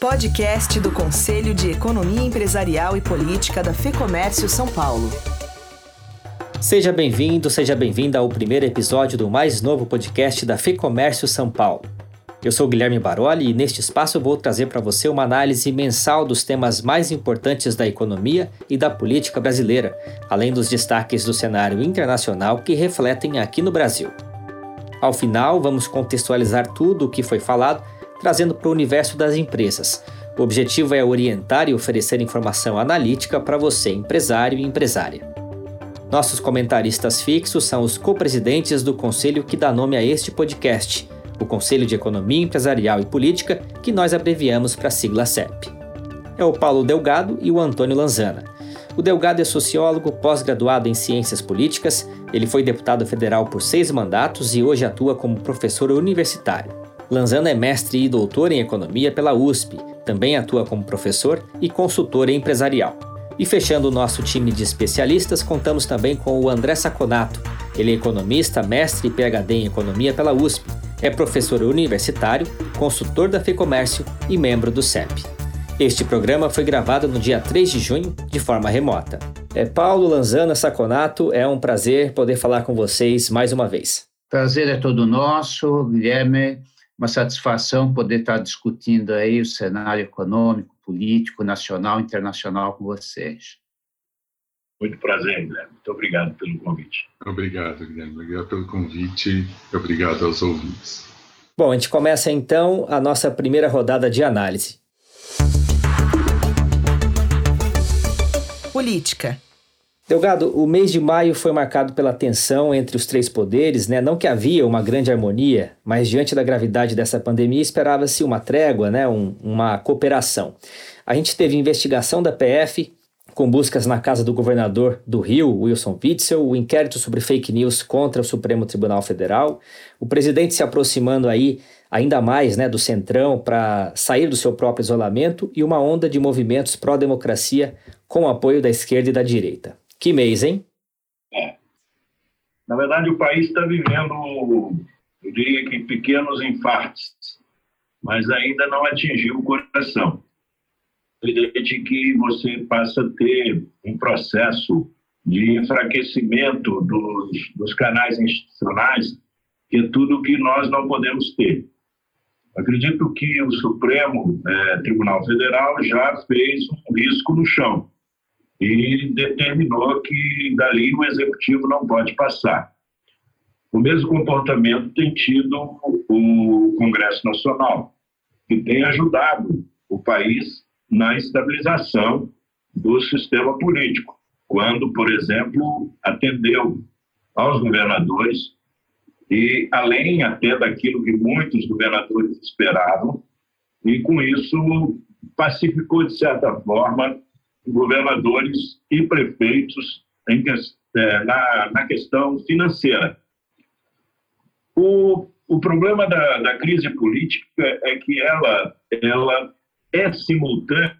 Podcast do Conselho de Economia Empresarial e Política da FEComércio São Paulo. Seja bem-vindo, seja bem-vinda ao primeiro episódio do mais novo podcast da FEComércio São Paulo. Eu sou Guilherme Baroli e neste espaço vou trazer para você uma análise mensal dos temas mais importantes da economia e da política brasileira, além dos destaques do cenário internacional que refletem aqui no Brasil. Ao final, vamos contextualizar tudo o que foi falado trazendo para o universo das empresas. O objetivo é orientar e oferecer informação analítica para você, empresário e empresária. Nossos comentaristas fixos são os co-presidentes do conselho que dá nome a este podcast, o Conselho de Economia Empresarial e Política, que nós abreviamos para a sigla CEP. É o Paulo Delgado e o Antônio Lanzana. O Delgado é sociólogo pós-graduado em Ciências Políticas, ele foi deputado federal por seis mandatos e hoje atua como professor universitário. Lanzana é mestre e doutor em economia pela USP, também atua como professor e consultor empresarial. E fechando o nosso time de especialistas, contamos também com o André Saconato. Ele é economista, mestre e PhD em economia pela USP, é professor universitário, consultor da FEComércio e membro do CEP. Este programa foi gravado no dia 3 de junho, de forma remota. É Paulo Lanzana Saconato, é um prazer poder falar com vocês mais uma vez. Prazer é todo nosso, Guilherme uma satisfação poder estar discutindo aí o cenário econômico, político, nacional, internacional com vocês. Muito prazer, Guilherme. Muito obrigado pelo convite. Obrigado, Guilherme. Obrigado pelo convite e obrigado aos ouvintes. Bom, a gente começa então a nossa primeira rodada de análise. Política. Delgado, o mês de maio foi marcado pela tensão entre os três poderes, né? Não que havia uma grande harmonia, mas diante da gravidade dessa pandemia esperava-se uma trégua, né? Um, uma cooperação. A gente teve investigação da PF, com buscas na casa do governador do Rio, Wilson Witzel, o inquérito sobre fake news contra o Supremo Tribunal Federal, o presidente se aproximando aí ainda mais né, do centrão para sair do seu próprio isolamento e uma onda de movimentos pró-democracia com apoio da esquerda e da direita. Que mês, hein? É. Na verdade, o país está vivendo, eu diria que pequenos infartos, mas ainda não atingiu o coração. Evidente que você passa a ter um processo de enfraquecimento dos, dos canais institucionais, que é tudo que nós não podemos ter. Acredito que o Supremo é, Tribunal Federal já fez um risco no chão e determinou que dali o executivo não pode passar. O mesmo comportamento tem tido o Congresso Nacional, que tem ajudado o país na estabilização do sistema político, quando, por exemplo, atendeu aos governadores e além até daquilo que muitos governadores esperavam, e com isso pacificou de certa forma governadores e prefeitos em, é, na, na questão financeira. O, o problema da, da crise política é que ela, ela é simultânea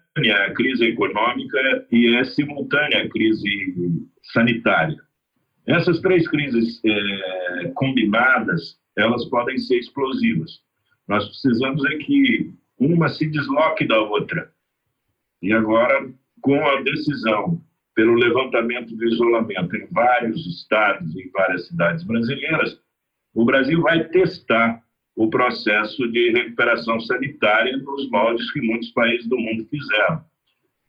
à crise econômica e é simultânea à crise sanitária. Essas três crises é, combinadas, elas podem ser explosivas. Nós precisamos é que uma se desloque da outra. E agora com a decisão pelo levantamento do isolamento em vários estados em várias cidades brasileiras, o Brasil vai testar o processo de recuperação sanitária nos moldes que muitos países do mundo fizeram.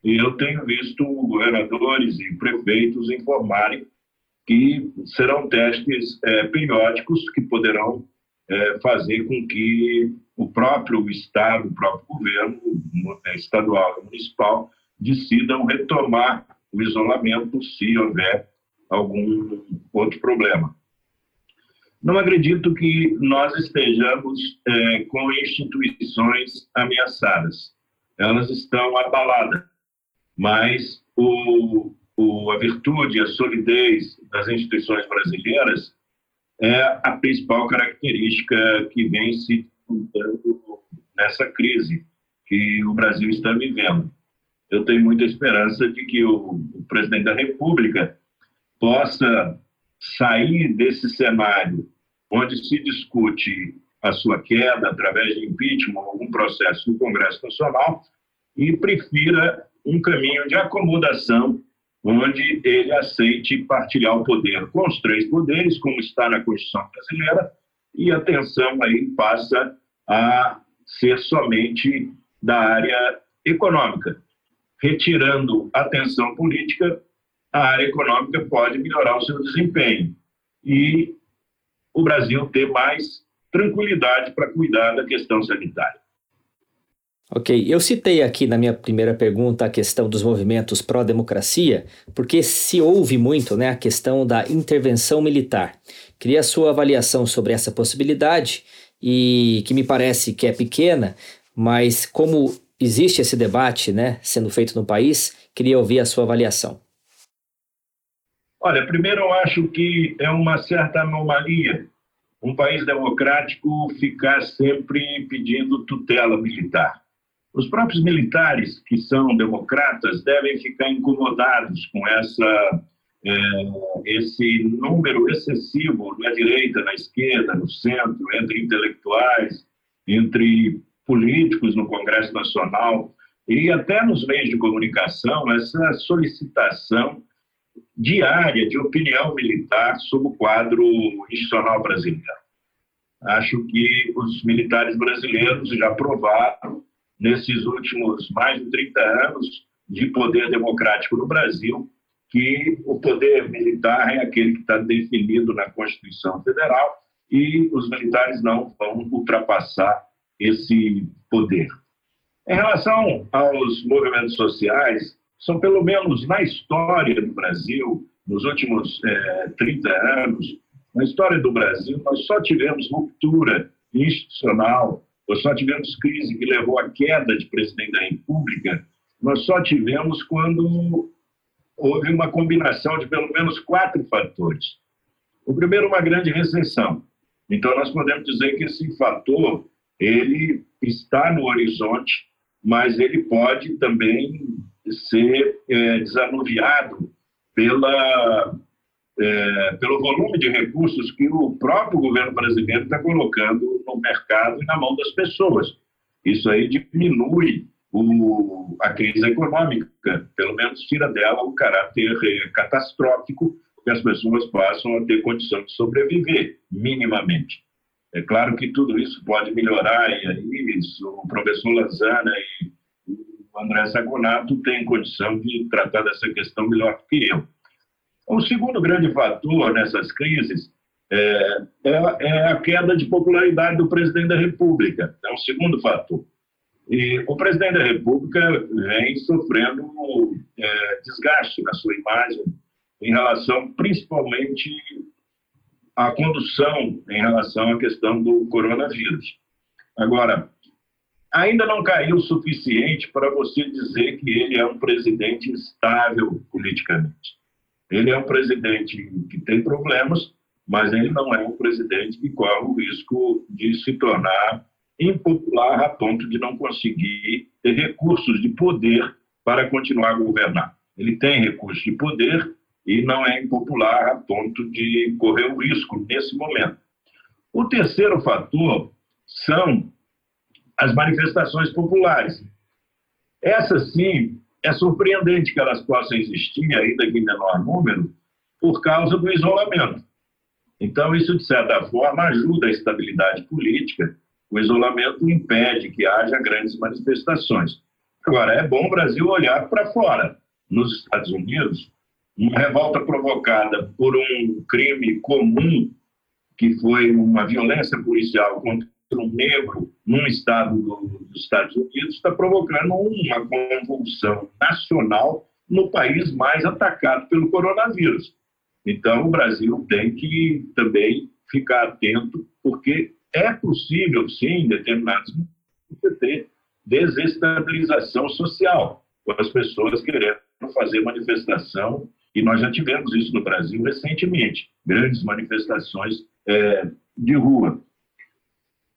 E eu tenho visto governadores e prefeitos informarem que serão testes é, periódicos que poderão é, fazer com que o próprio Estado, o próprio governo estadual e municipal decidam retomar o isolamento se houver algum outro problema. Não acredito que nós estejamos é, com instituições ameaçadas. Elas estão abaladas, mas o, o, a virtude, a solidez das instituições brasileiras é a principal característica que vem se dando nessa crise que o Brasil está vivendo eu tenho muita esperança de que o, o presidente da República possa sair desse cenário onde se discute a sua queda através de impeachment algum processo no Congresso Nacional e prefira um caminho de acomodação onde ele aceite partilhar o poder com os três poderes, como está na Constituição brasileira, e a tensão aí passa a ser somente da área econômica. Retirando a tensão política, a área econômica pode melhorar o seu desempenho e o Brasil ter mais tranquilidade para cuidar da questão sanitária. Ok, eu citei aqui na minha primeira pergunta a questão dos movimentos pró-democracia, porque se ouve muito né, a questão da intervenção militar. Queria a sua avaliação sobre essa possibilidade, e que me parece que é pequena, mas como existe esse debate né, sendo feito no país, queria ouvir a sua avaliação. Olha, primeiro eu acho que é uma certa anomalia um país democrático ficar sempre pedindo tutela militar. Os próprios militares que são democratas devem ficar incomodados com essa é, esse número excessivo na direita, na esquerda, no centro, entre intelectuais, entre políticos no Congresso Nacional e até nos meios de comunicação, essa solicitação diária de opinião militar sobre o quadro institucional brasileiro. Acho que os militares brasileiros já provaram, nesses últimos mais de 30 anos de poder democrático no Brasil, que o poder militar é aquele que está definido na Constituição Federal e os militares não vão ultrapassar esse poder. Em relação aos movimentos sociais, são pelo menos na história do Brasil, nos últimos é, 30 anos, na história do Brasil, nós só tivemos ruptura institucional, nós só tivemos crise que levou à queda de presidente da República, nós só tivemos quando houve uma combinação de pelo menos quatro fatores. O primeiro, uma grande recessão. Então, nós podemos dizer que esse fator ele está no horizonte, mas ele pode também ser é, desanuviado pela, é, pelo volume de recursos que o próprio governo brasileiro está colocando no mercado e na mão das pessoas. Isso aí diminui o, a crise econômica, pelo menos tira dela o caráter é, catastrófico, porque as pessoas passam a ter condição de sobreviver, minimamente. É claro que tudo isso pode melhorar, e aí isso, o professor Lazana e o André Sagonato têm condição de tratar dessa questão melhor do que eu. O segundo grande fator nessas crises é, é, é a queda de popularidade do presidente da República. É um segundo fator. E o presidente da República vem sofrendo é, desgaste na sua imagem em relação, principalmente, à condução em relação à questão do coronavírus. Agora, ainda não caiu o suficiente para você dizer que ele é um presidente instável politicamente. Ele é um presidente que tem problemas, mas ele não é um presidente que corre o risco de se tornar impopular a ponto de não conseguir ter recursos de poder para continuar a governar. Ele tem recursos de poder e não é impopular a ponto de correr o risco nesse momento. O terceiro fator são as manifestações populares. Essa, sim, é surpreendente que elas possam existir, ainda que em menor número, por causa do isolamento. Então, isso, de certa forma, ajuda a estabilidade política. O isolamento impede que haja grandes manifestações. Agora, é bom o Brasil olhar para fora. Nos Estados Unidos, uma revolta provocada por um crime comum, que foi uma violência policial contra um negro num estado do, dos Estados Unidos está provocando uma convulsão nacional no país mais atacado pelo coronavírus. Então, o Brasil tem que também ficar atento, porque é possível, sim, em determinados momentos, ter desestabilização social, com as pessoas querendo fazer manifestação, e nós já tivemos isso no Brasil recentemente, grandes manifestações é, de rua.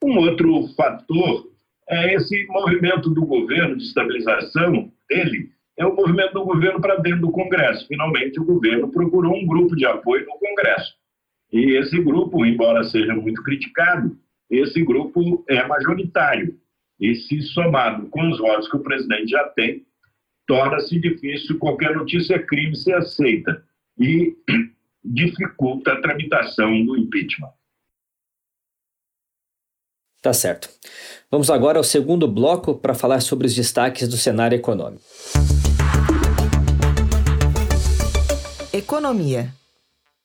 Um outro fator é esse movimento do governo de estabilização dele, é o movimento do governo para dentro do Congresso. Finalmente, o governo procurou um grupo de apoio no Congresso. E esse grupo, embora seja muito criticado, esse grupo é majoritário. E se somado com os votos que o presidente já tem, torna-se difícil qualquer notícia crime ser aceita e dificulta a tramitação do impeachment. Tá certo. Vamos agora ao segundo bloco para falar sobre os destaques do cenário econômico. Economia.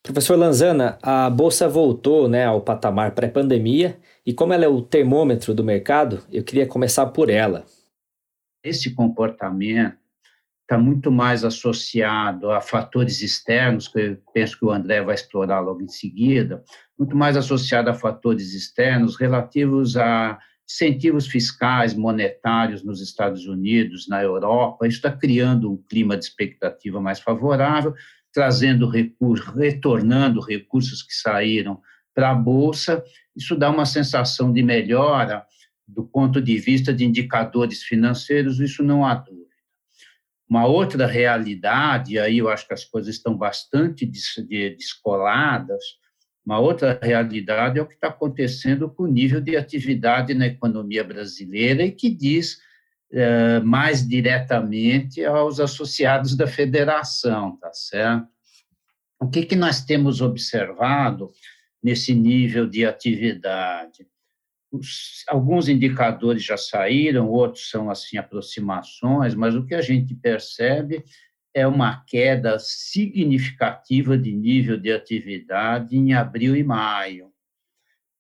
Professor Lanzana, a bolsa voltou né, ao patamar pré-pandemia e, como ela é o termômetro do mercado, eu queria começar por ela. Esse comportamento está muito mais associado a fatores externos, que eu penso que o André vai explorar logo em seguida, muito mais associado a fatores externos relativos a incentivos fiscais, monetários nos Estados Unidos, na Europa. Isso está criando um clima de expectativa mais favorável, trazendo recursos, retornando recursos que saíram para a Bolsa. Isso dá uma sensação de melhora do ponto de vista de indicadores financeiros, isso não há dúvida. Uma outra realidade, aí eu acho que as coisas estão bastante descoladas, uma outra realidade é o que está acontecendo com o nível de atividade na economia brasileira e que diz é, mais diretamente aos associados da federação, tá certo? O que, que nós temos observado nesse nível de atividade? Alguns indicadores já saíram, outros são assim aproximações, mas o que a gente percebe é uma queda significativa de nível de atividade em abril e maio.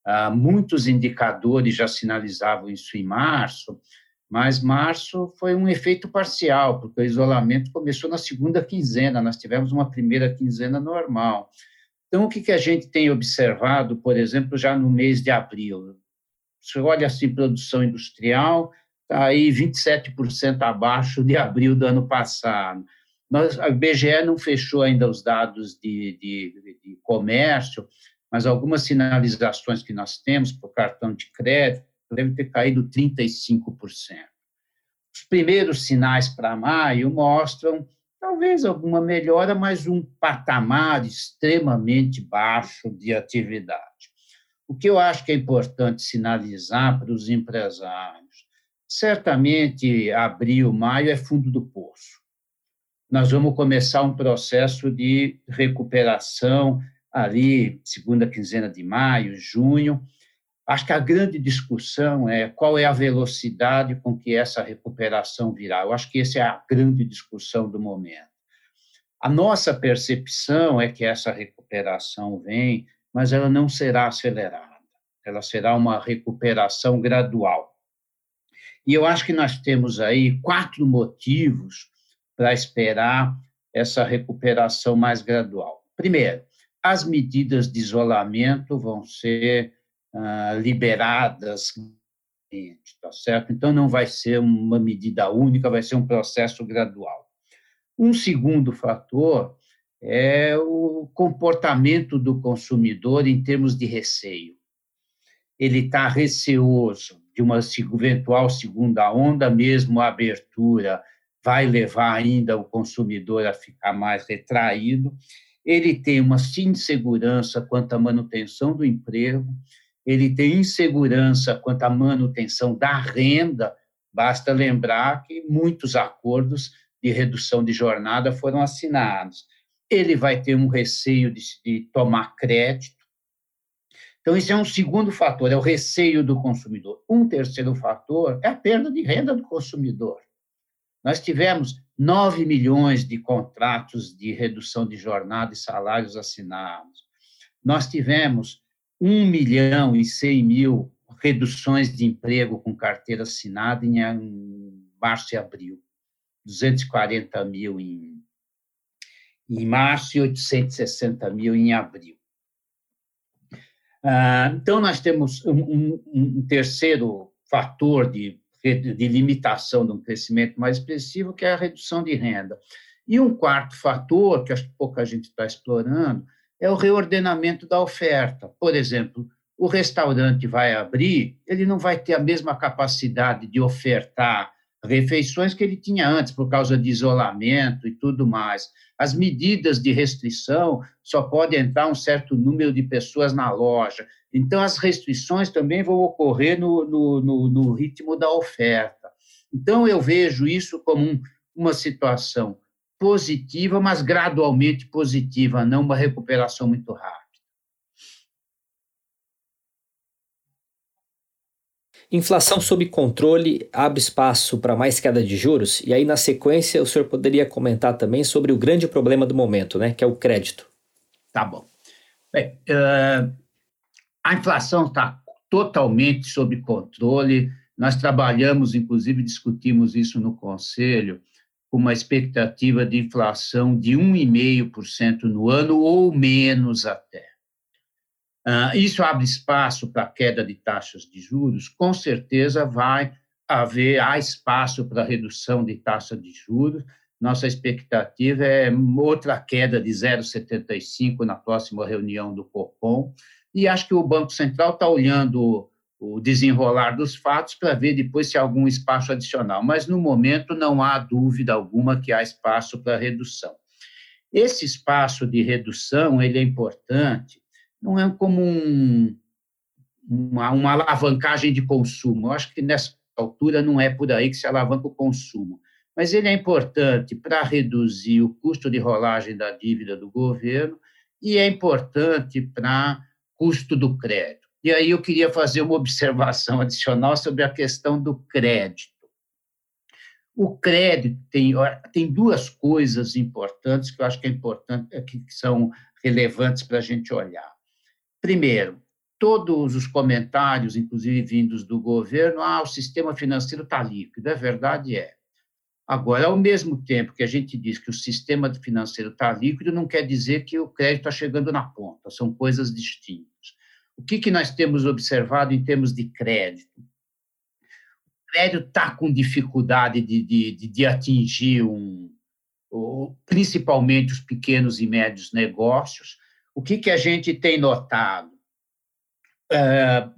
Ah, muitos indicadores já sinalizavam isso em março, mas março foi um efeito parcial, porque o isolamento começou na segunda quinzena, nós tivemos uma primeira quinzena normal. Então, o que a gente tem observado, por exemplo, já no mês de abril? Olha assim, produção industrial, está aí 27% abaixo de abril do ano passado. Nós, a IBGE não fechou ainda os dados de, de, de comércio, mas algumas sinalizações que nós temos por cartão de crédito devem ter caído 35%. Os primeiros sinais para maio mostram talvez alguma melhora, mas um patamar extremamente baixo de atividade. O que eu acho que é importante sinalizar para os empresários, certamente abril, maio é fundo do poço nós vamos começar um processo de recuperação ali, segunda quinzena de maio, junho. Acho que a grande discussão é qual é a velocidade com que essa recuperação virá. Eu acho que essa é a grande discussão do momento. A nossa percepção é que essa recuperação vem, mas ela não será acelerada. Ela será uma recuperação gradual. E eu acho que nós temos aí quatro motivos para esperar essa recuperação mais gradual. Primeiro, as medidas de isolamento vão ser ah, liberadas, tá certo? Então, não vai ser uma medida única, vai ser um processo gradual. Um segundo fator é o comportamento do consumidor em termos de receio. Ele está receoso de uma eventual segunda onda, mesmo a abertura vai levar ainda o consumidor a ficar mais retraído. Ele tem uma insegurança quanto à manutenção do emprego, ele tem insegurança quanto à manutenção da renda. Basta lembrar que muitos acordos de redução de jornada foram assinados. Ele vai ter um receio de, de tomar crédito. Então, isso é um segundo fator, é o receio do consumidor. Um terceiro fator é a perda de renda do consumidor. Nós tivemos 9 milhões de contratos de redução de jornada e salários assinados. Nós tivemos 1 milhão e 100 mil reduções de emprego com carteira assinada em março e abril. 240 mil em, em março e 860 mil em abril. Ah, então, nós temos um, um, um terceiro fator de de limitação de um crescimento mais expressivo, que é a redução de renda. E um quarto fator, que acho que pouca gente está explorando, é o reordenamento da oferta. Por exemplo, o restaurante vai abrir, ele não vai ter a mesma capacidade de ofertar refeições que ele tinha antes, por causa de isolamento e tudo mais. As medidas de restrição só pode entrar um certo número de pessoas na loja. Então, as restrições também vão ocorrer no, no, no, no ritmo da oferta. Então, eu vejo isso como um, uma situação positiva, mas gradualmente positiva, não uma recuperação muito rápida. Inflação sob controle abre espaço para mais queda de juros? E aí, na sequência, o senhor poderia comentar também sobre o grande problema do momento, né, que é o crédito. Tá bom. Bem, uh, a inflação está totalmente sob controle. Nós trabalhamos, inclusive, discutimos isso no Conselho, com uma expectativa de inflação de 1,5% no ano ou menos até. Uh, isso abre espaço para queda de taxas de juros, com certeza vai haver, há espaço para redução de taxa de juros. Nossa expectativa é outra queda de 0,75 na próxima reunião do Copom, e acho que o Banco Central está olhando o desenrolar dos fatos para ver depois se há algum espaço adicional, mas no momento não há dúvida alguma que há espaço para redução. Esse espaço de redução ele é importante não é como um, uma, uma alavancagem de consumo. Eu acho que nessa altura não é por aí que se alavanca o consumo. Mas ele é importante para reduzir o custo de rolagem da dívida do governo e é importante para custo do crédito. E aí eu queria fazer uma observação adicional sobre a questão do crédito. O crédito tem, tem duas coisas importantes que eu acho que é importante, que são relevantes para a gente olhar. Primeiro, todos os comentários, inclusive vindos do governo, ah, o sistema financeiro está líquido. É verdade, é. Agora, ao mesmo tempo que a gente diz que o sistema financeiro está líquido, não quer dizer que o crédito está chegando na ponta, são coisas distintas. O que, que nós temos observado em termos de crédito? O crédito está com dificuldade de, de, de atingir um, principalmente os pequenos e médios negócios, o que, que a gente tem notado? É,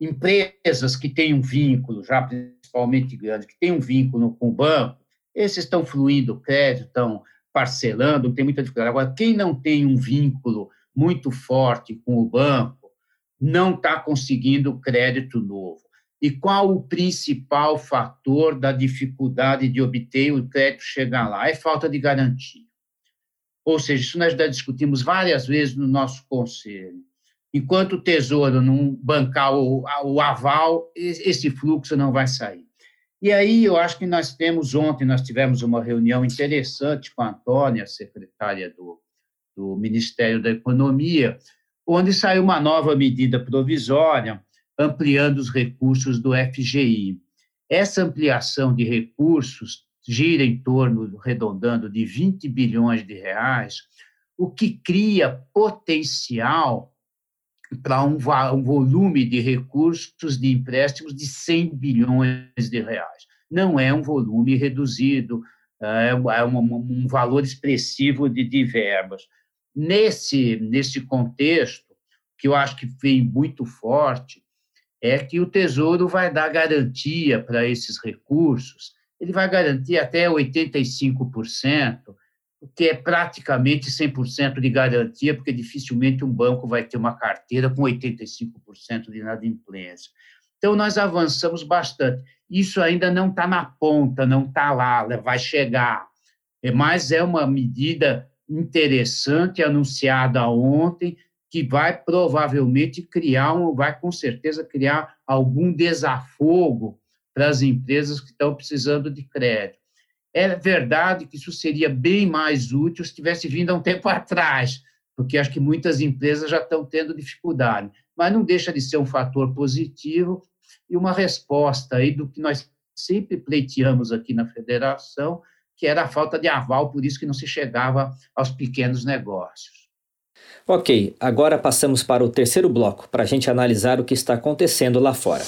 empresas que têm um vínculo, já principalmente grandes, que têm um vínculo com o banco, esses estão fluindo crédito, estão parcelando, tem muita dificuldade. Agora, quem não tem um vínculo muito forte com o banco, não está conseguindo crédito novo. E qual o principal fator da dificuldade de obter o crédito chegar lá? É falta de garantia. Ou seja, isso nós já discutimos várias vezes no nosso conselho. Enquanto o Tesouro não bancar o, o aval, esse fluxo não vai sair. E aí eu acho que nós temos, ontem nós tivemos uma reunião interessante com a Antônia, secretária do, do Ministério da Economia, onde saiu uma nova medida provisória ampliando os recursos do FGI. Essa ampliação de recursos gira em torno, arredondando, de 20 bilhões de reais, o que cria potencial para um, um, volume de recursos de empréstimos de 100 bilhões de reais. Não é um volume reduzido, é, é um, um valor expressivo de, de verbas. Nesse, nesse contexto, que eu acho que vem muito forte, é que o Tesouro vai dar garantia para esses recursos ele vai garantir até 85%, o que é praticamente 100% de garantia, porque dificilmente um banco vai ter uma carteira com 85% de inadimplência. Então, nós avançamos bastante. Isso ainda não está na ponta, não está lá, vai chegar. É, mas é uma medida interessante, anunciada ontem, que vai provavelmente criar, um, vai com certeza criar algum desafogo para as empresas que estão precisando de crédito. É verdade que isso seria bem mais útil se tivesse vindo há um tempo atrás, porque acho que muitas empresas já estão tendo dificuldade, mas não deixa de ser um fator positivo e uma resposta aí do que nós sempre pleiteamos aqui na federação, que era a falta de aval, por isso que não se chegava aos pequenos negócios. Ok, agora passamos para o terceiro bloco, para a gente analisar o que está acontecendo lá fora.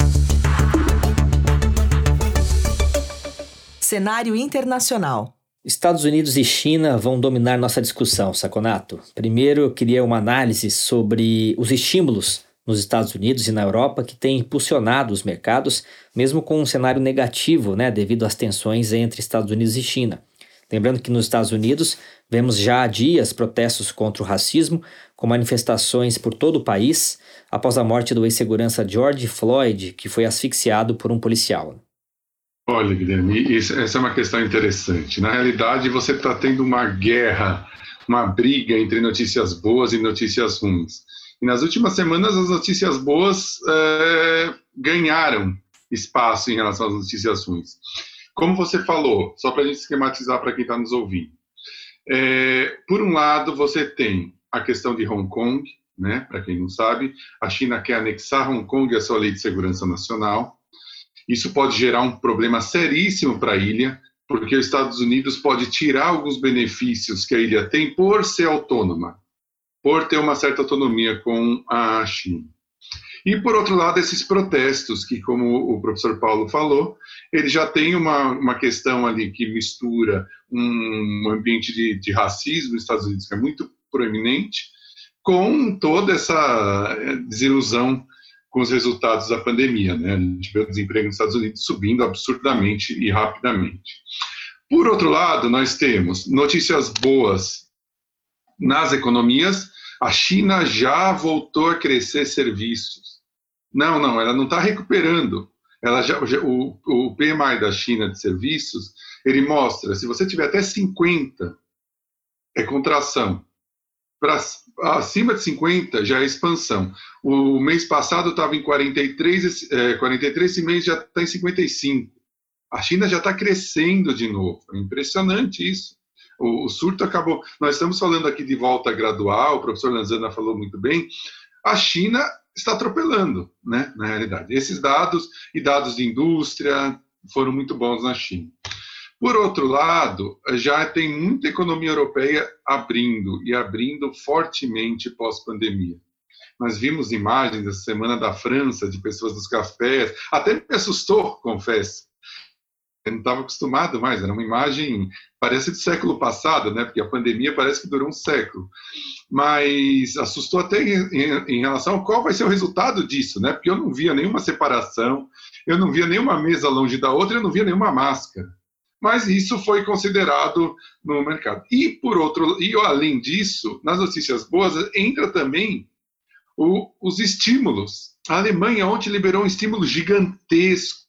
Cenário internacional. Estados Unidos e China vão dominar nossa discussão, Saconato. Primeiro, eu queria uma análise sobre os estímulos nos Estados Unidos e na Europa que tem impulsionado os mercados, mesmo com um cenário negativo, né, devido às tensões entre Estados Unidos e China. Lembrando que nos Estados Unidos vemos já há dias protestos contra o racismo, com manifestações por todo o país, após a morte do ex-segurança George Floyd, que foi asfixiado por um policial. Olha, Guilherme, isso, essa é uma questão interessante. Na realidade, você está tendo uma guerra, uma briga entre notícias boas e notícias ruins. E nas últimas semanas, as notícias boas é, ganharam espaço em relação às notícias ruins. Como você falou, só para a gente esquematizar para quem está nos ouvindo. É, por um lado, você tem a questão de Hong Kong, né? Para quem não sabe, a China quer anexar Hong Kong à sua lei de segurança nacional. Isso pode gerar um problema seríssimo para a ilha, porque os Estados Unidos pode tirar alguns benefícios que a ilha tem por ser autônoma, por ter uma certa autonomia com a China. E, por outro lado, esses protestos, que, como o professor Paulo falou, ele já tem uma, uma questão ali que mistura um ambiente de, de racismo nos Estados Unidos, que é muito proeminente, com toda essa desilusão com os resultados da pandemia. Né? A gente vê o desemprego nos Estados Unidos subindo absurdamente e rapidamente. Por outro lado, nós temos notícias boas nas economias. A China já voltou a crescer serviços. Não, não, ela não está recuperando. Ela já, o, o PMI da China de serviços, ele mostra, se você tiver até 50, é contração para acima de 50 já é expansão. O mês passado estava em 43, é, 43 esse mês já está em 55. A China já está crescendo de novo. É impressionante isso. O, o, surto acabou. Nós estamos falando aqui de volta gradual, o professor Lanzana falou muito bem. A China está atropelando, né, na realidade. Esses dados e dados de indústria foram muito bons na China. Por outro lado, já tem muita economia europeia abrindo e abrindo fortemente pós-pandemia. Nós vimos imagens essa semana da França, de pessoas nos cafés, até me assustou, confesso. Eu não estava acostumado mais, era uma imagem, parece do século passado, né? Porque a pandemia parece que durou um século. Mas assustou até em, em, relação a qual vai ser o resultado disso, né? Porque eu não via nenhuma separação, eu não via nenhuma mesa longe da outra, eu não via nenhuma máscara mas isso foi considerado no mercado. E por outro, e além disso, nas notícias boas entra também o, os estímulos. A Alemanha ontem liberou um estímulo gigantesco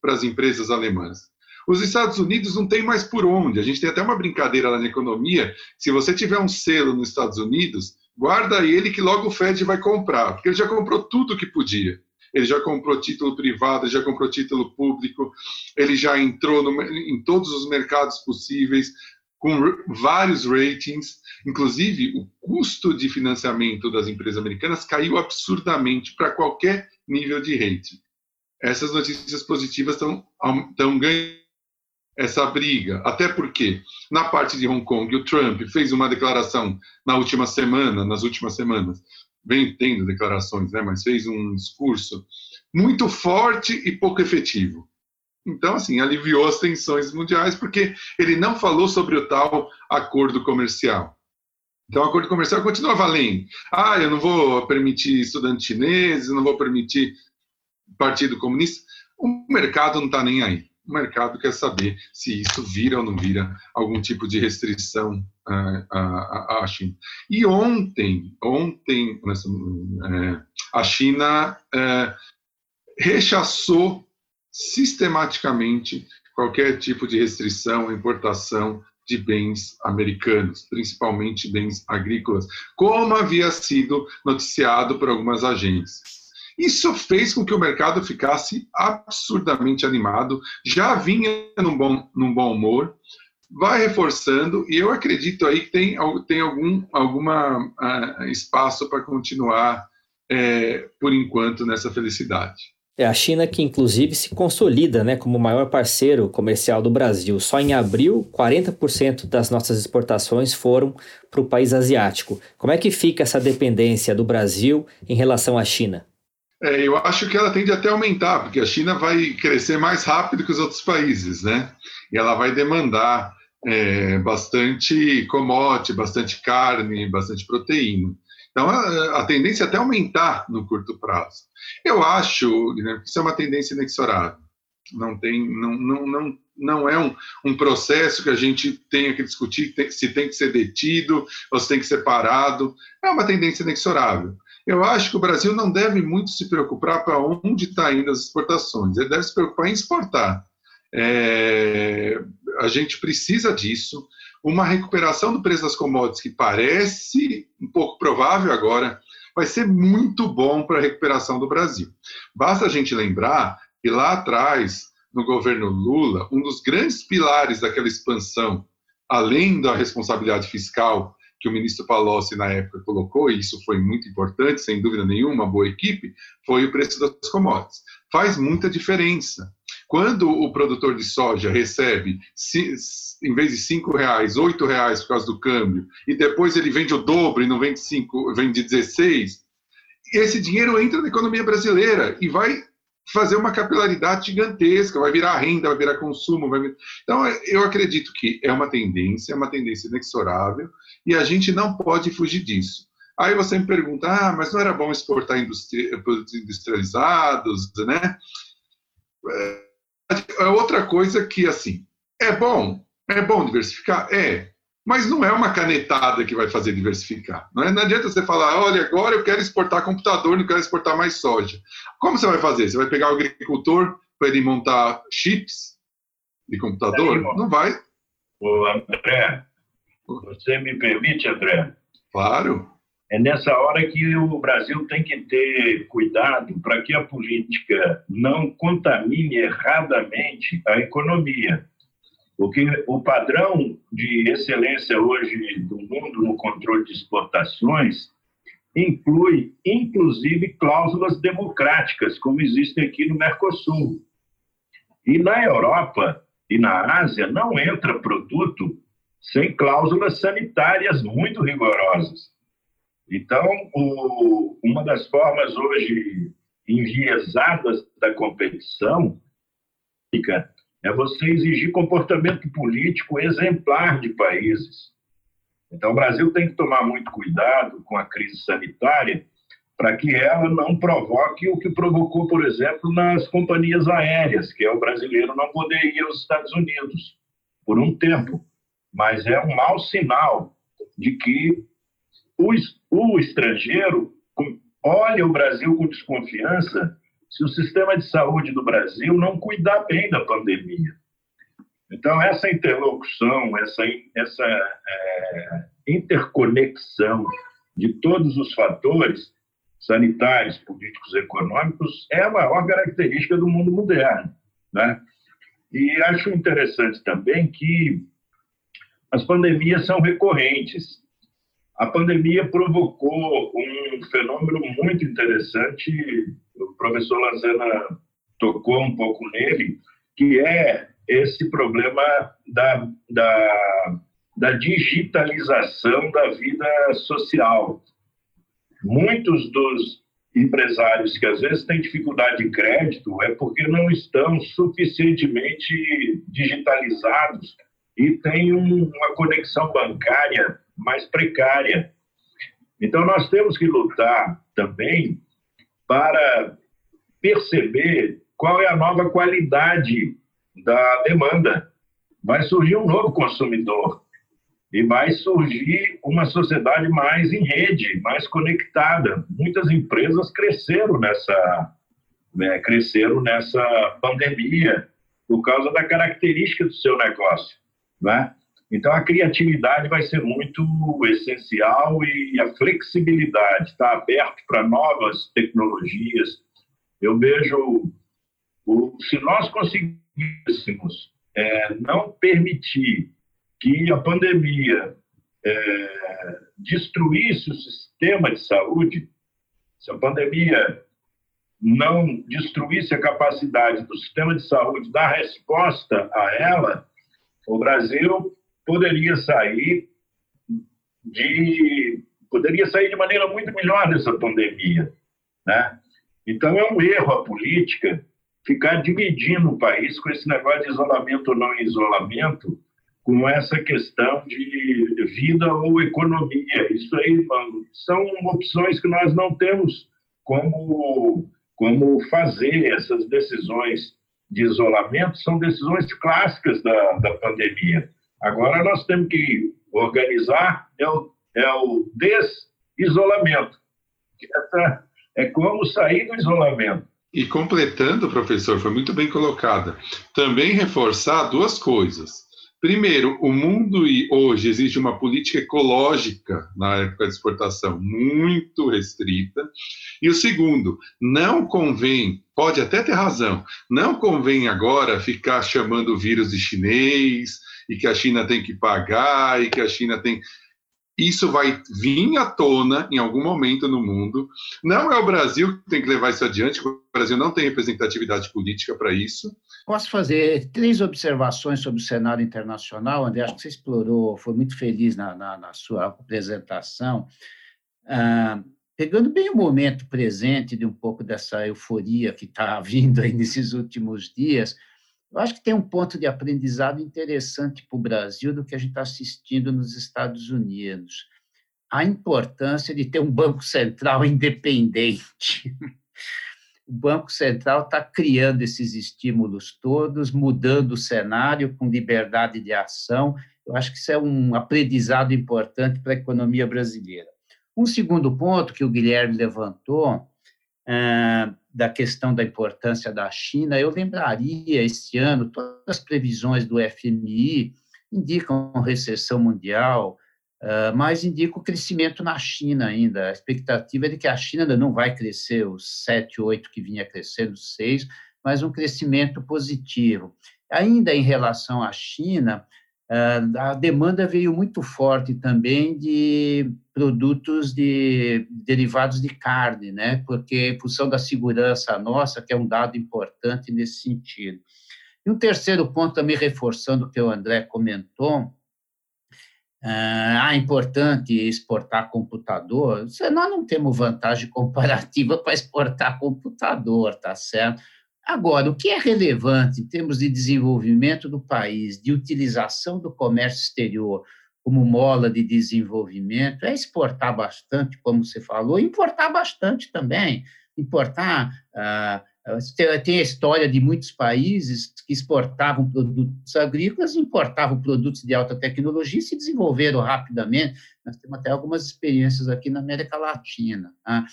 para as empresas alemãs. Os Estados Unidos não tem mais por onde. A gente tem até uma brincadeira lá na economia. Se você tiver um selo nos Estados Unidos, guarda ele que logo o Fed vai comprar, porque ele já comprou tudo que podia ele já comprou título privado, já comprou título público, ele já entrou no, em todos os mercados possíveis, com vários ratings, inclusive o custo de financiamento das empresas americanas caiu absurdamente para qualquer nível de rating. Essas notícias positivas estão ganhando essa briga, até porque na parte de Hong Kong o Trump fez uma declaração na última semana, nas últimas semanas, vem tendo declarações, né, mas fez um discurso muito forte e pouco efetivo. Então, assim, aliviou as tensões mundiais, porque ele não falou sobre o tal acordo comercial. Então, o acordo comercial continua valendo. Ah, eu não vou permitir estudantes chineses, não vou permitir Partido Comunista. O mercado não está nem aí o mercado quer saber se isso vira ou não vira algum tipo de restrição à, à, China. E ontem, ontem é, a China é, rechaçou sistematicamente qualquer tipo de restrição à importação de bens americanos, principalmente bens agrícolas, como havia sido noticiado por algumas agências. Isso fez com que o mercado ficasse absurdamente animado, já vinha num bom, num bom humor, vai reforçando, e eu acredito aí que tem, tem algum alguma, uh, espaço para continuar, é, por enquanto, nessa felicidade. É a China que, inclusive, se consolida né, como o maior parceiro comercial do Brasil. Só em abril, 40% das nossas exportações foram para o país asiático. Como é que fica essa dependência do Brasil em relação à China? É, eu acho que ela tende até a aumentar, porque a China vai crescer mais rápido que os outros países, né? E ela vai demandar é, bastante commodity, bastante carne, bastante proteína. Então, a, a tendência é até aumentar no curto prazo. Eu acho né, que isso é uma tendência inexorável. Não tem, não, não, não, não é um, um processo que a gente tenha que discutir tem, se tem que ser detido ou se tem que ser parado. É uma tendência inexorável. Eu acho que o Brasil não deve muito se preocupar para onde está indo as exportações. Ele deve se preocupar em exportar. É, a gente precisa disso. Uma recuperação do preço das commodities que parece um pouco provável agora, vai ser muito bom para a recuperação do Brasil. Basta a gente lembrar que lá atrás, no governo Lula, um dos grandes pilares daquela expansão, além da responsabilidade fiscal que o ministro Palocci na época colocou, e isso foi muito importante, sem dúvida nenhuma, uma boa equipe, foi o preço das commodities. Faz muita diferença. Quando o produtor de soja recebe, em vez de cinco reais, oito reais por causa do câmbio, e depois ele vende o dobro e não vende cinco, vende 16, esse dinheiro entra na economia brasileira e vai fazer uma capilaridade gigantesca, vai virar renda, vai virar consumo. Vai. Então, eu acredito que é uma tendência, é uma tendência inexorável, e a gente não pode fugir disso. Aí você me pergunta, ah, mas não era bom exportar produtos industrializados, né? É outra coisa que, assim, é bom, é bom diversificar? É, mas não é uma canetada que vai fazer diversificar. Não, é? não adianta você falar, olha, agora eu quero exportar computador, não quero exportar mais soja. Como você vai fazer? Você vai pegar o agricultor para ele montar chips de computador? não vai. Ô, André, você me permite, André? Claro. É nessa hora que o Brasil tem que ter cuidado para que a política não contamine erradamente a economia. Porque o padrão de excelência hoje do mundo no controle de exportações inclui, inclusive, cláusulas democráticas, como existem aqui no Mercosul. E na Europa e na Ásia não entra produto sem cláusulas sanitárias muito rigorosas. Então, o, uma das formas hoje enviesadas da competição é você exigir comportamento político exemplar de países. Então, o Brasil tem que tomar muito cuidado com a crise sanitária para que ela não provoque o que provocou, por exemplo, nas companhias aéreas, que é o brasileiro não poder ir aos Estados Unidos por um tempo. Mas é um mau sinal de que o, o estrangeiro olha o Brasil com desconfiança se o sistema de saúde do Brasil não cuidar bem da pandemia. Então, essa interlocução, essa, essa é, interconexão de todos os fatores sanitários, políticos, econômicos, é a maior característica do mundo moderno. Né? E acho interessante também que as pandemias são recorrentes. A pandemia provocou um fenômeno muito interessante, o professor Lanzana tocou um pouco nele, que é esse problema da, da, da digitalização da vida social. Muitos dos empresários que às vezes têm dificuldade de crédito é porque não estão suficientemente digitalizados e têm um, uma conexão bancária mais precária. Então, nós temos que lutar também para perceber qual é a nova qualidade da demanda. Vai surgir um novo consumidor e vai surgir uma sociedade mais em rede, mais conectada. Muitas empresas cresceram nessa, né, cresceram nessa pandemia por causa da característica do seu negócio. Né? Então, a criatividade vai ser muito essencial e a flexibilidade, estar tá aberto para novas tecnologias. Eu vejo, o, se nós conseguíssemos é, não permitir que a pandemia é, destruísse o sistema de saúde, se a pandemia não destruísse a capacidade do sistema de saúde dar resposta a ela, o Brasil poderia sair de poderia sair de maneira muito melhor dessa pandemia, né? Então é um erro a política ficar dividindo o país com esse negócio de isolamento ou não isolamento, com essa questão de vida ou economia. Isso aí são opções que nós não temos como, como fazer essas decisões de isolamento, são decisões clássicas da, da pandemia. Agora nós temos que organizar é o, é o desisolamento. Essa é como sair do isolamento. E completando, professor, foi muito bem colocada. Também reforçar duas coisas. Primeiro, o mundo hoje exige uma política ecológica na época de exportação muito restrita. E o segundo, não convém, pode até ter razão, não convém agora ficar chamando o vírus de chinês e que a China tem que pagar e que a China tem isso vai vir à tona em algum momento no mundo. Não é o Brasil que tem que levar isso adiante, o Brasil não tem representatividade política para isso. Posso fazer três observações sobre o cenário internacional, André? Acho que você explorou, foi muito feliz na, na, na sua apresentação. Ah, pegando bem o momento presente de um pouco dessa euforia que está vindo aí nesses últimos dias, eu acho que tem um ponto de aprendizado interessante para o Brasil do que a gente está assistindo nos Estados Unidos. A importância de ter um Banco Central independente. O Banco Central está criando esses estímulos todos, mudando o cenário com liberdade de ação. Eu acho que isso é um aprendizado importante para a economia brasileira. Um segundo ponto que o Guilherme levantou ah, da questão da importância da China, eu lembraria esse ano, todas as previsões do FMI indicam recessão mundial, ah, mas indicam crescimento na China ainda. A expectativa é de que a China ainda não vai crescer os 7, 8 que vinha crescendo, 6, mas um crescimento positivo. Ainda em relação à China, a demanda veio muito forte também de produtos de derivados de carne, né? Porque em função da segurança nossa, que é um dado importante nesse sentido. E um terceiro ponto, também reforçando o que o André comentou, ah, é importante exportar computador. Nós não temos vantagem comparativa para exportar computador, tá certo? Agora, o que é relevante em termos de desenvolvimento do país, de utilização do comércio exterior como mola de desenvolvimento, é exportar bastante, como você falou, importar bastante também. Importar. Ah, tem a história de muitos países que exportavam produtos agrícolas, importavam produtos de alta tecnologia e se desenvolveram rapidamente. Nós temos até algumas experiências aqui na América Latina. Tá?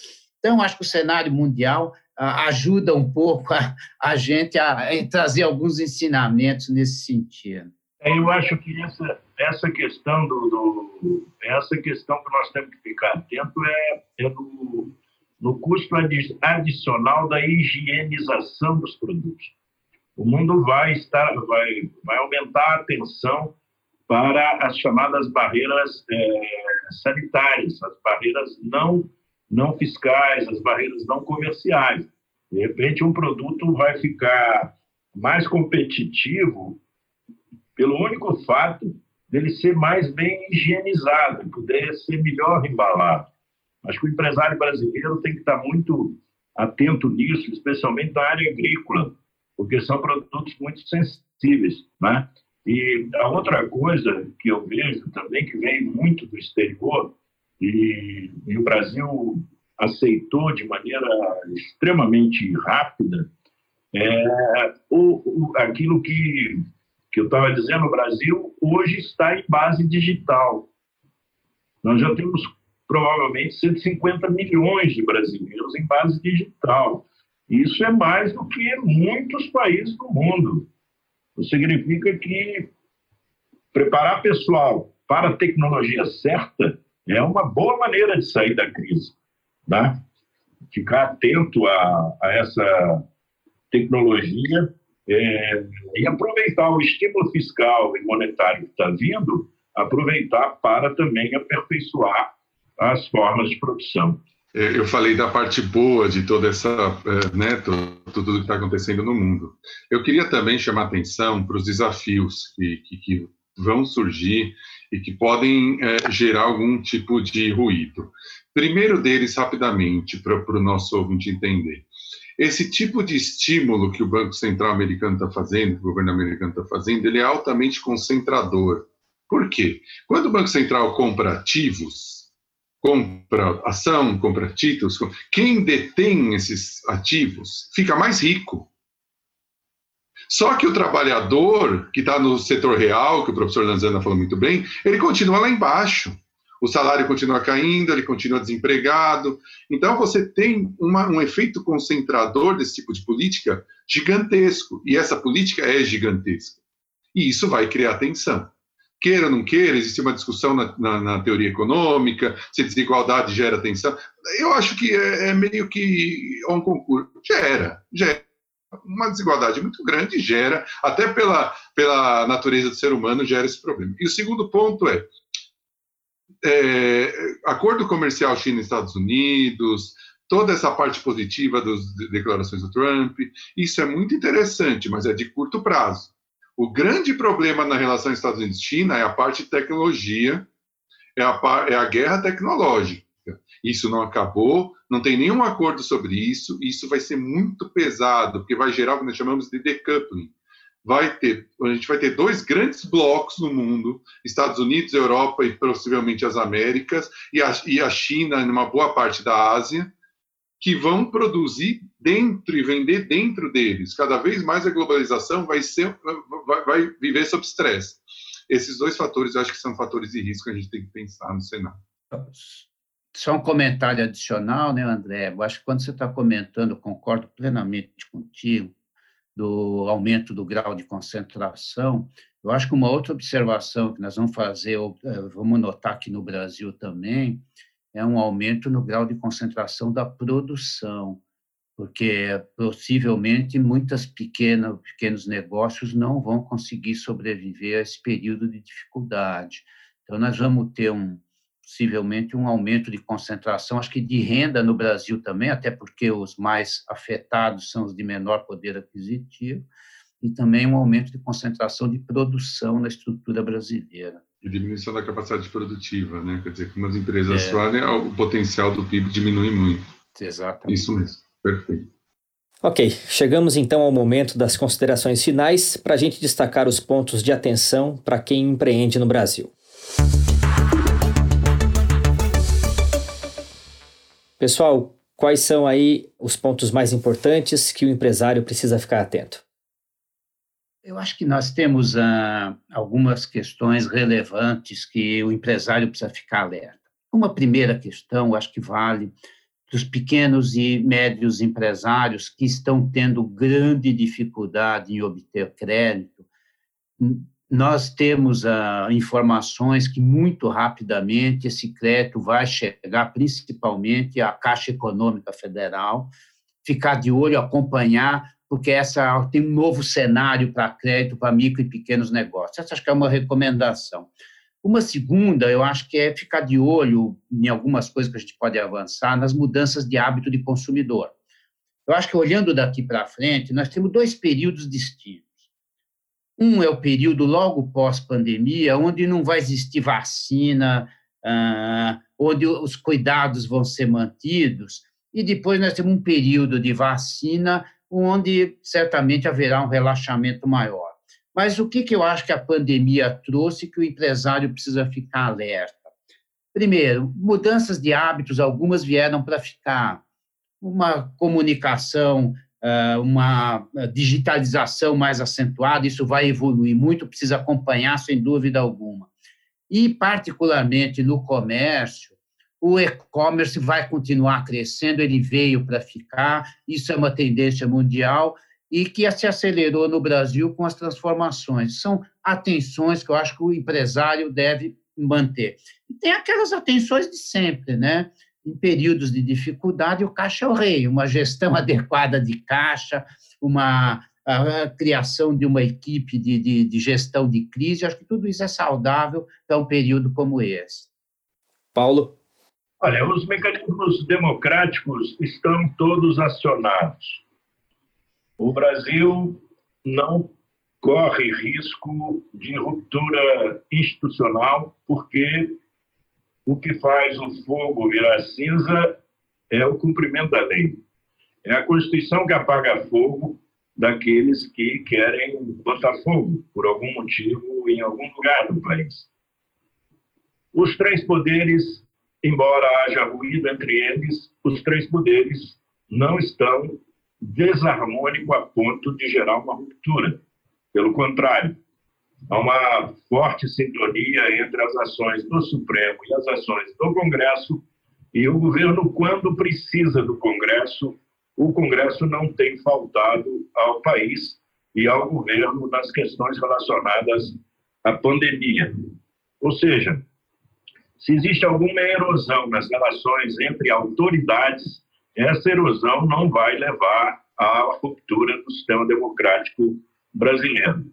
Então, acho que o cenário mundial ajuda um pouco a, a gente a, a, trazer alguns ensinamentos nesse sentido. É, eu acho que essa, essa questão do, do, essa questão que nós temos que ficar atento é, é no, no custo adicional da higienização dos produtos. O mundo vai estar vai, vai aumentar a atenção para as chamadas barreiras é, sanitárias, as barreiras não não fiscais, as barreiras não comerciais. De repente, um produto vai ficar mais competitivo pelo único fato dele ser mais bem higienizado, poder ser melhor embalado. Acho que o empresário brasileiro tem que estar muito atento nisso, especialmente na área agrícola, porque são produtos muito sensíveis, né? E a outra coisa que eu vejo também, que vem muito do exterior, e, e o Brasil aceitou de maneira extremamente rápida é, o, o, aquilo que, que eu estava dizendo, o Brasil hoje está em base digital. Nós já temos provavelmente 150 milhões de brasileiros em base digital. Isso é mais do que muitos países do mundo. Isso significa que preparar pessoal para a tecnologia certa é uma boa maneira de sair da crise. Né? Ficar atento a, a essa tecnologia é, e aproveitar o estímulo fiscal e monetário que está vindo, aproveitar para também aperfeiçoar as formas de produção. É, eu falei da parte boa de toda essa, é, né, tudo, que está acontecendo no mundo. Eu queria também chamar atenção para os desafios que, que, que vão surgir e que podem é, gerar algum tipo de ruído. Primeiro deles, rapidamente, para o nosso ouvinte entender. esse tipo de estímulo que o Banco Central americano está fazendo, que o governo americano está fazendo, ele é altamente concentrador. Por quê? Quando o Banco Central compra ativos, compra ação, compra títulos, quem detém esses ativos fica mais rico. Só que o trabalhador que está no setor real, que o professor Lanzana falou muito bem, ele continua lá embaixo o salário continua caindo, ele continua desempregado. Então, você tem uma, um efeito concentrador desse tipo de política gigantesco, e essa política é gigantesca. E isso vai criar tensão. Queira ou não queira, existe uma discussão na, na, na teoria econômica, se desigualdade gera tensão. Eu acho que é, é meio que um concurso. Gera, gera uma desigualdade muito grande gera, até pela, pela natureza do ser humano, gera esse problema. E o segundo ponto é, é, acordo comercial China-Estados Unidos, toda essa parte positiva das declarações do Trump, isso é muito interessante, mas é de curto prazo. O grande problema na relação Estados Unidos-China é a parte de tecnologia, é a, é a guerra tecnológica. Isso não acabou, não tem nenhum acordo sobre isso, isso vai ser muito pesado, porque vai gerar o que nós chamamos de decoupling vai ter, a gente vai ter dois grandes blocos no mundo, Estados Unidos, Europa e possivelmente as Américas, e a, e a China, boa parte da Ásia, que vão produzir dentro e vender dentro deles. Cada vez mais a globalização vai, ser, vai, vai viver sob estresse. Esses dois fatores, eu acho que são fatores de risco que a gente tem que pensar no cenário. Só um comentário adicional, né, André? Eu acho que quando você está comentando, concordo plenamente contigo, do aumento do grau de concentração, eu acho que uma outra observação que nós vamos fazer, eh, vamos notar aqui no Brasil também, é um aumento no grau de concentração da produção, porque possivelmente muitas pequenas pequenos negócios não vão conseguir sobreviver a esse período de dificuldade. Então nós vamos ter um possivelmente um aumento de concentração, acho que de renda no Brasil também, até porque os mais afetados são os de menor poder aquisitivo, e também um aumento de concentração de produção na estrutura brasileira. E diminuição da capacidade produtiva, né? Quer dizer, que umas empresas é. falem, o potencial do PIB diminui muito. Exatamente. Isso mesmo, perfeito. Ok, chegamos então ao momento das considerações finais para a gente destacar os pontos de atenção para quem empreende no Brasil. Pessoal, quais são aí os pontos mais importantes que o empresário precisa ficar atento? Eu acho que nós temos ah, algumas questões relevantes que o empresário precisa ficar alerta. Uma primeira questão, acho que vale para os pequenos e médios empresários que estão tendo grande dificuldade em obter crédito, nós temos ah, informações que muito rapidamente esse crédito vai chegar principalmente à Caixa Econômica Federal, ficar de olho, acompanhar, porque essa tem um novo cenário para crédito para micro e pequenos negócios. Essa acho que é uma recomendação. Uma segunda, eu acho que é ficar de olho em algumas coisas que a gente pode avançar nas mudanças de hábito de consumidor. Eu acho que olhando daqui para frente, nós temos dois períodos distintos. Um é o período logo pós-pandemia, onde não vai existir vacina, ah, onde os cuidados vão ser mantidos, e depois nós temos um período de vacina, onde certamente haverá um relaxamento maior. Mas o que, que eu acho que a pandemia trouxe que o empresário precisa ficar alerta? Primeiro, mudanças de hábitos, algumas vieram para ficar. Uma comunicação uma digitalização mais acentuada, isso vai evoluir muito, precisa acompanhar, sem dúvida alguma. E, particularmente no comércio, o e-commerce vai continuar crescendo, ele veio para ficar, isso é uma tendência mundial e que se acelerou no Brasil com as transformações. São atenções que eu acho que o empresário deve manter. E tem aquelas atenções de sempre, né? Em períodos de dificuldade, o caixa é o rei, uma gestão adequada de caixa, uma a criação de uma equipe de, de, de, gestão de crise, acho que tudo isso é saudável para um período como esse. Paulo? Olha, os mecanismos democráticos estão todos acionados. O Brasil não corre risco de ruptura institucional, porque o que faz o fogo virar cinza é o cumprimento da lei. É a Constituição que apaga fogo daqueles que querem botar fogo, por algum motivo, em algum lugar do país. Os três poderes, embora haja ruído entre eles, os três poderes não estão desarmônicos a ponto de gerar uma ruptura. Pelo contrário, há uma forte sintonia entre as ações do Supremo e as ações do Congresso, e o governo, quando precisa do Congresso, o Congresso não tem faltado ao país e ao governo nas questões relacionadas à pandemia. Ou seja, se existe alguma erosão nas relações entre autoridades, essa erosão não vai levar à ruptura do sistema democrático brasileiro.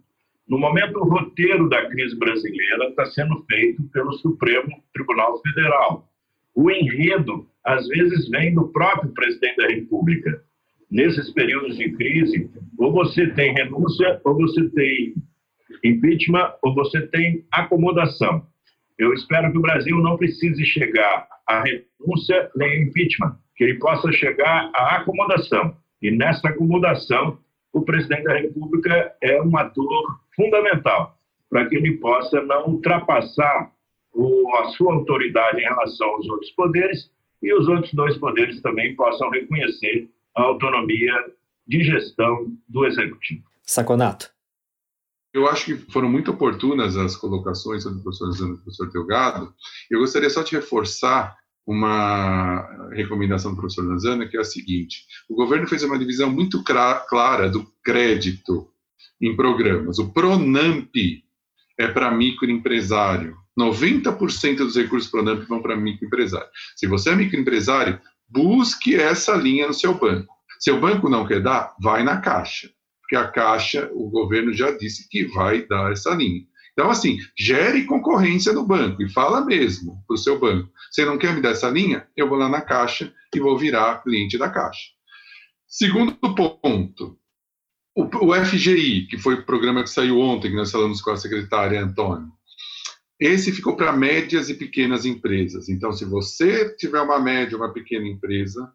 No momento, o roteiro da crise brasileira está sendo feito pelo Supremo Tribunal Federal. O enredo, às vezes, vem do próprio presidente da República. Nesses períodos de crise, ou você tem renúncia, ou você tem impeachment, ou você tem acomodação. Eu espero que o Brasil não precise chegar à renúncia nem impeachment, que ele possa chegar à acomodação. E nessa acomodação, o presidente da República é um ator fundamental para que ele possa não ultrapassar o, a sua autoridade em relação aos outros poderes e os outros dois poderes também possam reconhecer a autonomia de gestão do executivo. Saconato. Eu acho que foram muito oportunas as colocações do professor e do professor Delgado. Eu gostaria só de reforçar uma recomendação do professor Lanzana, que é a seguinte: o governo fez uma divisão muito clara do crédito em programas. O Pronamp é para microempresário. 90% dos recursos Pronamp vão para microempresário. Se você é microempresário, busque essa linha no seu banco. Seu banco não quer dar, vai na Caixa, porque a Caixa, o governo já disse que vai dar essa linha. Então, assim, gere concorrência no banco e fala mesmo para o seu banco. Você não quer me dar essa linha? Eu vou lá na Caixa e vou virar cliente da Caixa. Segundo ponto, o, o FGI, que foi o programa que saiu ontem, que nós falamos com a secretária Antônio, esse ficou para médias e pequenas empresas. Então, se você tiver uma média, uma pequena empresa,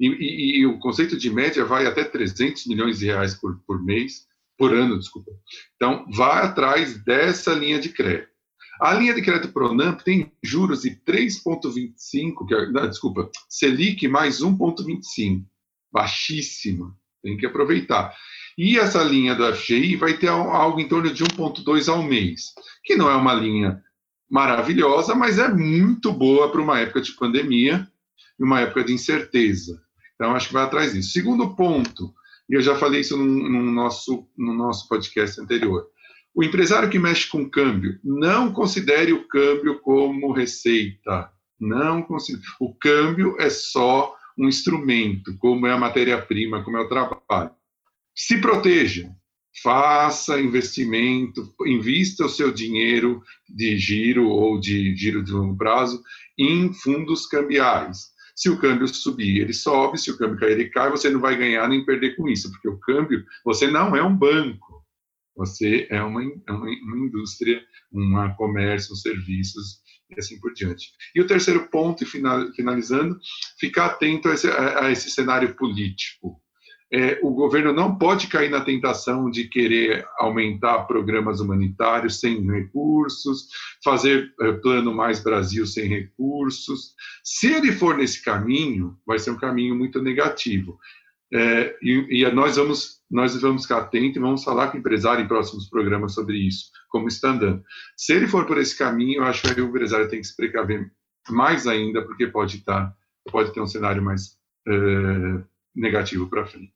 e, e, e, o conceito de média vai até 300 milhões de reais por, por mês, por ano, desculpa. Então, vá atrás dessa linha de crédito. A linha de crédito Pronamp tem juros de 3,25, que é, não, desculpa, Selic mais 1,25, baixíssima, tem que aproveitar. E essa linha do FGI vai ter algo em torno de 1,2 ao mês, que não é uma linha maravilhosa, mas é muito boa para uma época de pandemia e uma época de incerteza. Então, acho que vai atrás disso. Segundo ponto, e eu já falei isso no, no, nosso, no nosso podcast anterior. O empresário que mexe com câmbio, não considere o câmbio como receita. Não considere. O câmbio é só um instrumento, como é a matéria-prima, como é o trabalho. Se proteja, faça investimento, invista o seu dinheiro de giro ou de giro de longo prazo em fundos cambiais. Se o câmbio subir, ele sobe, se o câmbio cair, ele cai, você não vai ganhar nem perder com isso, porque o câmbio, você não é um banco, você é uma, é uma, uma indústria, um comércio, serviços e assim por diante. E o terceiro ponto, e finalizando, ficar atento a esse, a esse cenário político é, o governo não pode cair na tentação de querer aumentar programas humanitários sem recursos, fazer é, plano mais Brasil sem recursos. Se ele for nesse caminho, vai ser um caminho muito negativo. É, e, e, nós vamos nós vamos ficar atentos e vamos falar com o empresário em próximos programas sobre isso, como está andando. Se ele for por esse caminho, eu acho que o empresário tem que se precaver mais ainda, porque pode estar pode ter um cenário mais é, negativo para frente.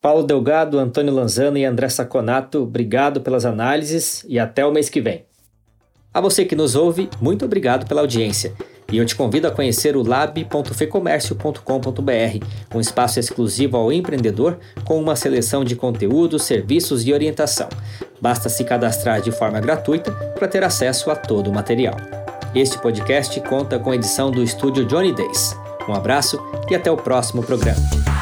Paulo Delgado, Antônio Lanzano e André Saconato, obrigado pelas análises e até o mês que vem. A você que nos ouve, muito obrigado pela audiência. E eu te convido a conhecer o lab.fecomércio.com.br, um espaço exclusivo ao empreendedor com uma seleção de conteúdos, serviços e orientação. Basta se cadastrar de forma gratuita para ter acesso a todo o material. Este podcast conta com edição do estúdio Johnny Days. Um abraço e até o próximo programa.